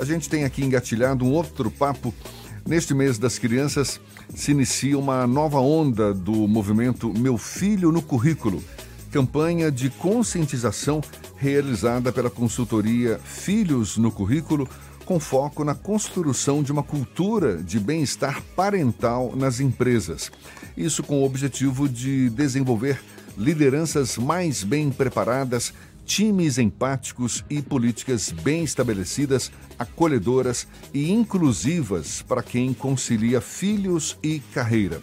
A gente tem aqui engatilhado um outro papo. Neste mês das crianças se inicia uma nova onda do movimento Meu Filho no Currículo, campanha de conscientização realizada pela consultoria Filhos no Currículo, com foco na construção de uma cultura de bem-estar parental nas empresas. Isso com o objetivo de desenvolver lideranças mais bem preparadas, times empáticos e políticas bem estabelecidas, acolhedoras e inclusivas para quem concilia filhos e carreira.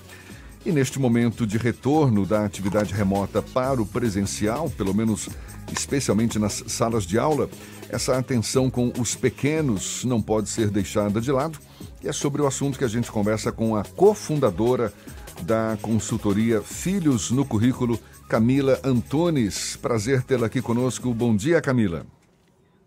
E neste momento de retorno da atividade remota para o presencial, pelo menos especialmente nas salas de aula, essa atenção com os pequenos não pode ser deixada de lado. E é sobre o assunto que a gente conversa com a cofundadora da consultoria Filhos no Currículo, Camila Antunes. Prazer tê-la aqui conosco. Bom dia, Camila.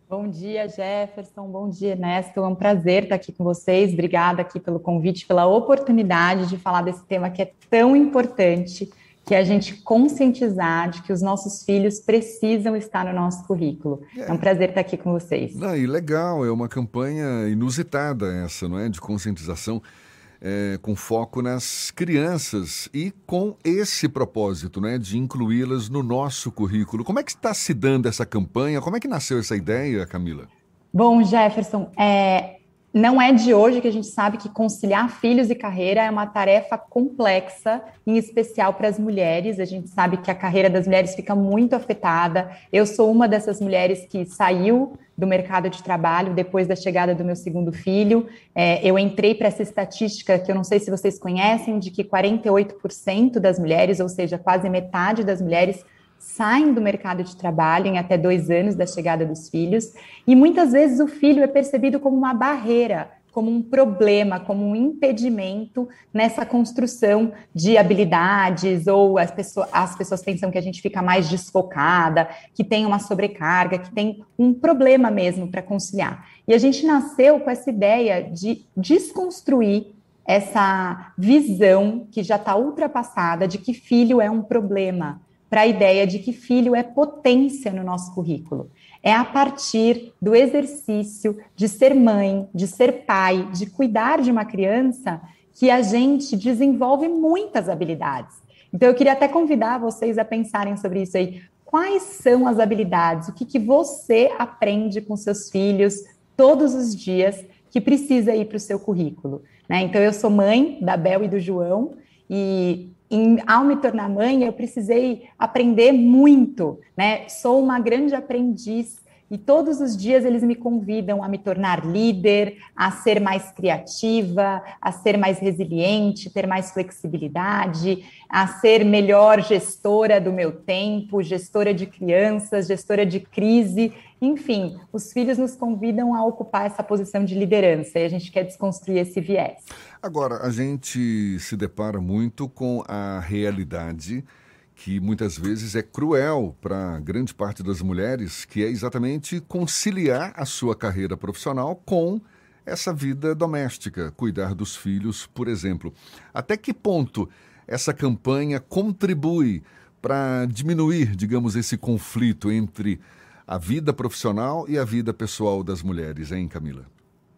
Bom dia, Jefferson. Bom dia, Ernesto. É um prazer estar aqui com vocês. Obrigada aqui pelo convite, pela oportunidade de falar desse tema que é tão importante, que é a gente conscientizar de que os nossos filhos precisam estar no nosso currículo. É, é um prazer estar aqui com vocês. Não, e legal, é uma campanha inusitada essa, não é? De conscientização é, com foco nas crianças e com esse propósito, né, de incluí-las no nosso currículo. Como é que está se dando essa campanha? Como é que nasceu essa ideia, Camila? Bom, Jefferson, é, não é de hoje que a gente sabe que conciliar filhos e carreira é uma tarefa complexa, em especial para as mulheres. A gente sabe que a carreira das mulheres fica muito afetada. Eu sou uma dessas mulheres que saiu do mercado de trabalho depois da chegada do meu segundo filho. É, eu entrei para essa estatística que eu não sei se vocês conhecem, de que 48% das mulheres, ou seja, quase metade das mulheres, saem do mercado de trabalho em até dois anos da chegada dos filhos, e muitas vezes o filho é percebido como uma barreira, como um problema, como um impedimento nessa construção de habilidades, ou as pessoas, as pessoas pensam que a gente fica mais desfocada, que tem uma sobrecarga, que tem um problema mesmo para conciliar. E a gente nasceu com essa ideia de desconstruir essa visão que já está ultrapassada de que filho é um problema para a ideia de que filho é potência no nosso currículo. É a partir do exercício de ser mãe, de ser pai, de cuidar de uma criança que a gente desenvolve muitas habilidades. Então, eu queria até convidar vocês a pensarem sobre isso aí. Quais são as habilidades? O que, que você aprende com seus filhos todos os dias que precisa ir para o seu currículo? Né? Então, eu sou mãe da Bel e do João, e em, ao me tornar mãe, eu precisei aprender muito, né? Sou uma grande aprendiz e todos os dias eles me convidam a me tornar líder, a ser mais criativa, a ser mais resiliente, ter mais flexibilidade, a ser melhor gestora do meu tempo, gestora de crianças, gestora de crise. Enfim, os filhos nos convidam a ocupar essa posição de liderança e a gente quer desconstruir esse viés. Agora, a gente se depara muito com a realidade que muitas vezes é cruel para grande parte das mulheres, que é exatamente conciliar a sua carreira profissional com essa vida doméstica, cuidar dos filhos, por exemplo. Até que ponto essa campanha contribui para diminuir, digamos, esse conflito entre a vida profissional e a vida pessoal das mulheres, hein, Camila?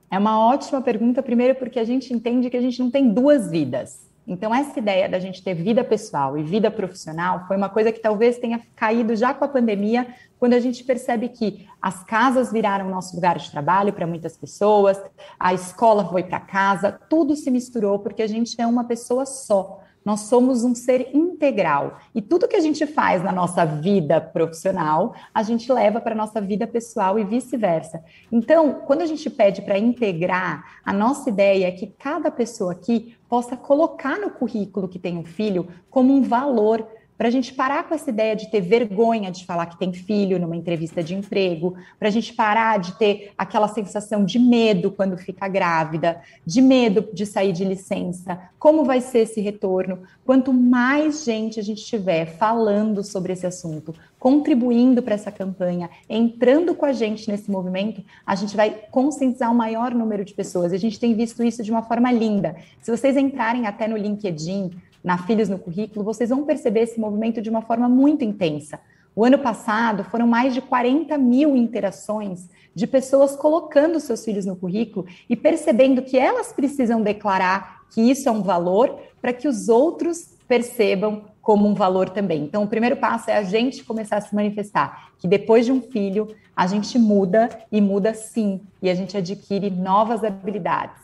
É uma ótima pergunta, primeiro porque a gente entende que a gente não tem duas vidas. Então, essa ideia da gente ter vida pessoal e vida profissional foi uma coisa que talvez tenha caído já com a pandemia, quando a gente percebe que as casas viraram nosso lugar de trabalho para muitas pessoas, a escola foi para casa, tudo se misturou porque a gente é uma pessoa só. Nós somos um ser integral e tudo que a gente faz na nossa vida profissional, a gente leva para a nossa vida pessoal e vice-versa. Então, quando a gente pede para integrar, a nossa ideia é que cada pessoa aqui possa colocar no currículo que tem um filho como um valor para a gente parar com essa ideia de ter vergonha de falar que tem filho numa entrevista de emprego, para a gente parar de ter aquela sensação de medo quando fica grávida, de medo de sair de licença, como vai ser esse retorno. Quanto mais gente a gente tiver falando sobre esse assunto, contribuindo para essa campanha, entrando com a gente nesse movimento, a gente vai conscientizar o maior número de pessoas. A gente tem visto isso de uma forma linda. Se vocês entrarem até no LinkedIn, na Filhos no Currículo, vocês vão perceber esse movimento de uma forma muito intensa. O ano passado foram mais de 40 mil interações de pessoas colocando seus filhos no currículo e percebendo que elas precisam declarar que isso é um valor para que os outros percebam como um valor também. Então, o primeiro passo é a gente começar a se manifestar que depois de um filho, a gente muda e muda sim, e a gente adquire novas habilidades.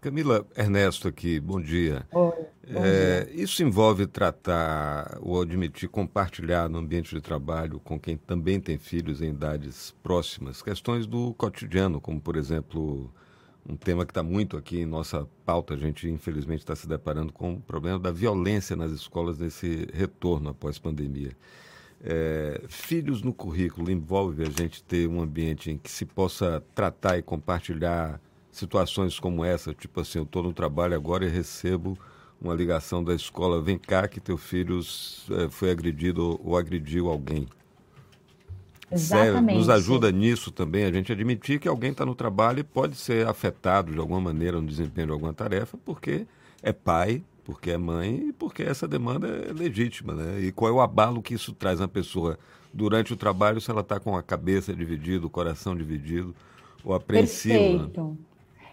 Camila Ernesto aqui, bom dia. Oi, bom é, dia. Isso envolve tratar ou admitir compartilhar no ambiente de trabalho com quem também tem filhos em idades próximas, questões do cotidiano, como por exemplo um tema que está muito aqui em nossa pauta, a gente infelizmente está se deparando com o problema da violência nas escolas nesse retorno após pandemia. É, filhos no currículo envolve a gente ter um ambiente em que se possa tratar e compartilhar situações como essa, tipo assim, eu estou no trabalho agora e recebo uma ligação da escola, vem cá que teu filho é, foi agredido ou agrediu alguém. Exatamente. Nos ajuda nisso também a gente admitir que alguém está no trabalho e pode ser afetado de alguma maneira no desempenho de alguma tarefa, porque é pai, porque é mãe e porque essa demanda é legítima, né? E qual é o abalo que isso traz na pessoa durante o trabalho se ela está com a cabeça dividida, o coração dividido, ou apreensivo. Né? Perfeito.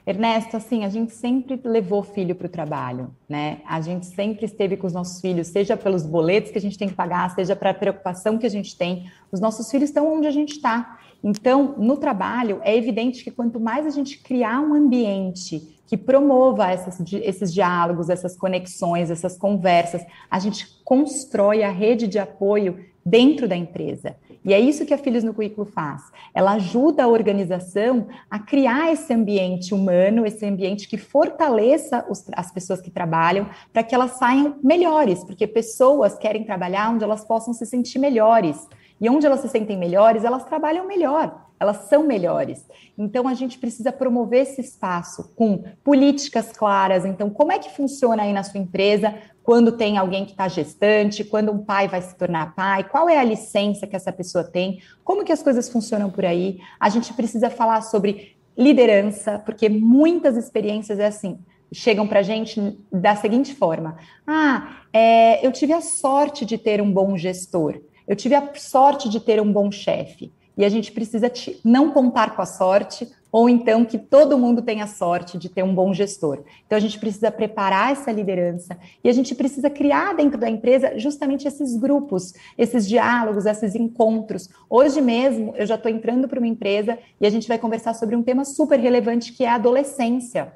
Ernesto, assim, a gente sempre levou filho para o trabalho, né? A gente sempre esteve com os nossos filhos, seja pelos boletos que a gente tem que pagar, seja para a preocupação que a gente tem. Os nossos filhos estão onde a gente está. Então, no trabalho, é evidente que quanto mais a gente criar um ambiente que promova essas, esses diálogos, essas conexões, essas conversas, a gente constrói a rede de apoio dentro da empresa. E é isso que a Filhos no Currículo faz. Ela ajuda a organização a criar esse ambiente humano, esse ambiente que fortaleça os, as pessoas que trabalham, para que elas saiam melhores, porque pessoas querem trabalhar onde elas possam se sentir melhores. E onde elas se sentem melhores, elas trabalham melhor, elas são melhores. Então a gente precisa promover esse espaço com políticas claras. Então, como é que funciona aí na sua empresa quando tem alguém que está gestante, quando um pai vai se tornar pai, qual é a licença que essa pessoa tem, como que as coisas funcionam por aí. A gente precisa falar sobre liderança, porque muitas experiências é assim, chegam para a gente da seguinte forma: ah, é, eu tive a sorte de ter um bom gestor, eu tive a sorte de ter um bom chefe. E a gente precisa não contar com a sorte, ou então que todo mundo tenha sorte de ter um bom gestor. Então a gente precisa preparar essa liderança e a gente precisa criar dentro da empresa justamente esses grupos, esses diálogos, esses encontros. Hoje mesmo eu já estou entrando para uma empresa e a gente vai conversar sobre um tema super relevante que é a adolescência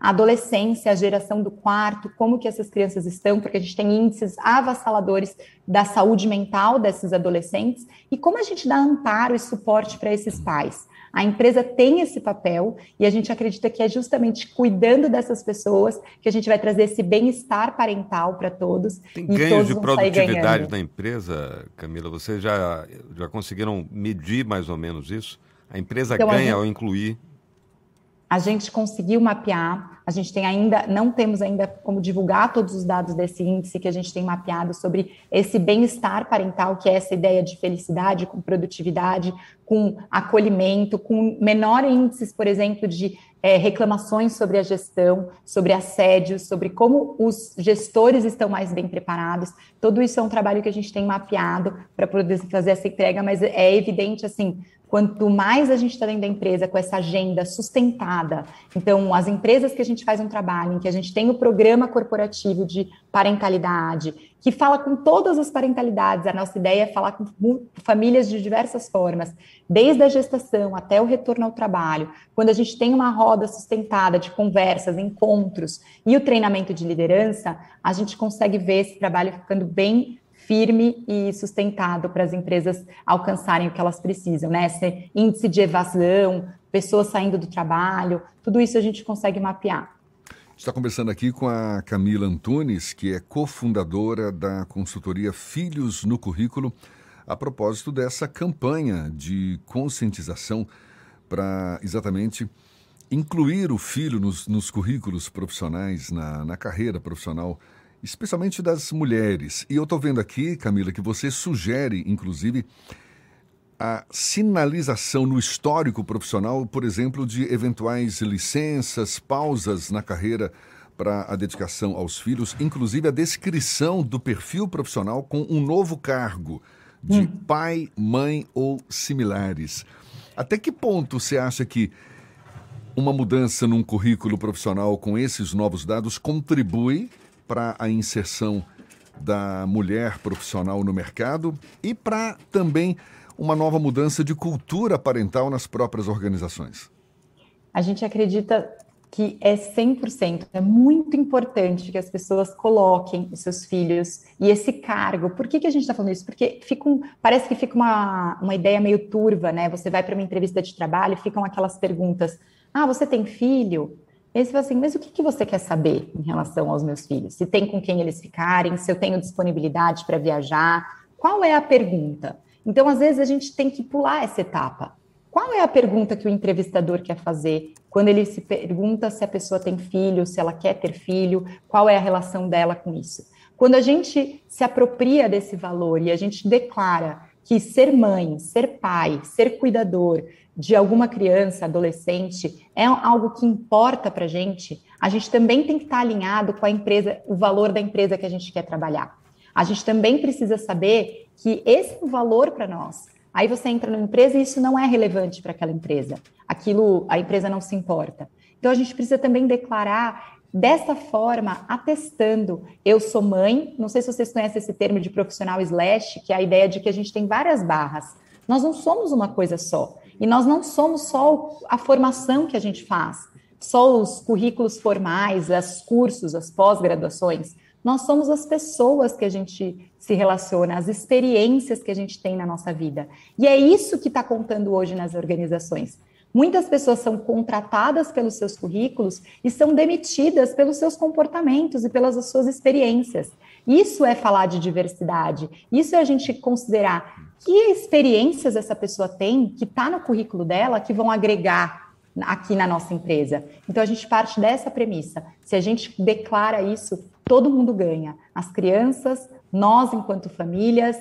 a adolescência, a geração do quarto, como que essas crianças estão, porque a gente tem índices avassaladores da saúde mental desses adolescentes, e como a gente dá amparo e suporte para esses pais. A empresa tem esse papel e a gente acredita que é justamente cuidando dessas pessoas que a gente vai trazer esse bem-estar parental para todos. Tem ganhos de produtividade na empresa, Camila? Vocês já, já conseguiram medir mais ou menos isso? A empresa então, ganha a gente... ao incluir a gente conseguiu mapear, a gente tem ainda, não temos ainda como divulgar todos os dados desse índice que a gente tem mapeado sobre esse bem-estar parental, que é essa ideia de felicidade com produtividade, com acolhimento, com menor índices, por exemplo, de é, reclamações sobre a gestão, sobre assédio, sobre como os gestores estão mais bem preparados. Tudo isso é um trabalho que a gente tem mapeado para poder fazer essa entrega, mas é evidente assim, quanto mais a gente está dentro da empresa com essa agenda sustentada, então as empresas que a gente faz um trabalho, em que a gente tem o programa corporativo de parentalidade, que fala com todas as parentalidades, a nossa ideia é falar com famílias de diversas formas, desde a gestação até o retorno ao trabalho, quando a gente tem uma roda sustentada de conversas, encontros e o treinamento de liderança, a gente consegue ver esse trabalho ficando bem firme e sustentado para as empresas alcançarem o que elas precisam, né? Esse índice de evasão, pessoas saindo do trabalho, tudo isso a gente consegue mapear. Está conversando aqui com a Camila Antunes, que é cofundadora da consultoria Filhos no Currículo, a propósito dessa campanha de conscientização para exatamente incluir o filho nos, nos currículos profissionais, na, na carreira profissional especialmente das mulheres. E eu estou vendo aqui, Camila, que você sugere, inclusive, a sinalização no histórico profissional, por exemplo, de eventuais licenças, pausas na carreira para a dedicação aos filhos, inclusive a descrição do perfil profissional com um novo cargo de hum. pai, mãe ou similares. Até que ponto você acha que uma mudança num currículo profissional com esses novos dados contribui para a inserção da mulher profissional no mercado e para também uma nova mudança de cultura parental nas próprias organizações? A gente acredita que é 100%, é muito importante que as pessoas coloquem os seus filhos e esse cargo. Por que, que a gente está falando isso? Porque fica um, parece que fica uma, uma ideia meio turva, né? Você vai para uma entrevista de trabalho, ficam aquelas perguntas: ah, você tem filho? E você fala assim, mas o que, que você quer saber em relação aos meus filhos? Se tem com quem eles ficarem, se eu tenho disponibilidade para viajar? Qual é a pergunta? Então, às vezes, a gente tem que pular essa etapa. Qual é a pergunta que o entrevistador quer fazer quando ele se pergunta se a pessoa tem filho, se ela quer ter filho, qual é a relação dela com isso? Quando a gente se apropria desse valor e a gente declara que ser mãe, ser pai, ser cuidador de alguma criança, adolescente, é algo que importa para a gente, a gente também tem que estar alinhado com a empresa, o valor da empresa que a gente quer trabalhar. A gente também precisa saber que esse é um valor para nós. Aí você entra numa empresa e isso não é relevante para aquela empresa. Aquilo, a empresa não se importa. Então a gente precisa também declarar dessa forma, atestando. Eu sou mãe, não sei se vocês conhecem esse termo de profissional slash, que é a ideia de que a gente tem várias barras. Nós não somos uma coisa só. E nós não somos só a formação que a gente faz, só os currículos formais, os cursos, as pós-graduações. Nós somos as pessoas que a gente se relaciona, as experiências que a gente tem na nossa vida. E é isso que está contando hoje nas organizações. Muitas pessoas são contratadas pelos seus currículos e são demitidas pelos seus comportamentos e pelas suas experiências. Isso é falar de diversidade. Isso é a gente considerar que experiências essa pessoa tem que está no currículo dela que vão agregar aqui na nossa empresa. Então a gente parte dessa premissa. Se a gente declara isso, todo mundo ganha. As crianças, nós enquanto famílias,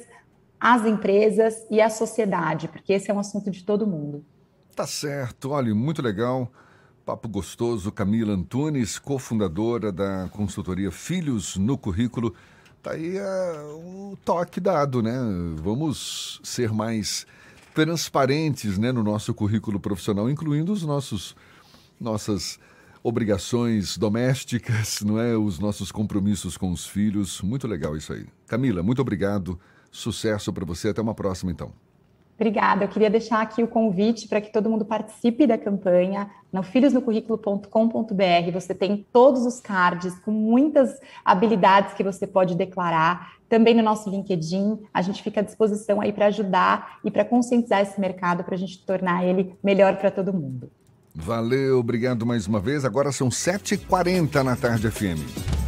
as empresas e a sociedade, porque esse é um assunto de todo mundo. Tá certo. Olha, muito legal. Papo gostoso. Camila Antunes, cofundadora da consultoria Filhos no Currículo. Tá aí uh, o toque dado, né? Vamos ser mais transparentes né, no nosso currículo profissional, incluindo os nossos nossas obrigações domésticas, não é? Os nossos compromissos com os filhos. Muito legal isso aí. Camila, muito obrigado. Sucesso para você. Até uma próxima, então. Obrigada. Eu queria deixar aqui o convite para que todo mundo participe da campanha no filhosnocurriculo.com.br. Você tem todos os cards com muitas habilidades que você pode declarar. Também no nosso LinkedIn, a gente fica à disposição aí para ajudar e para conscientizar esse mercado para a gente tornar ele melhor para todo mundo. Valeu, obrigado mais uma vez. Agora são 7h40 na tarde FM.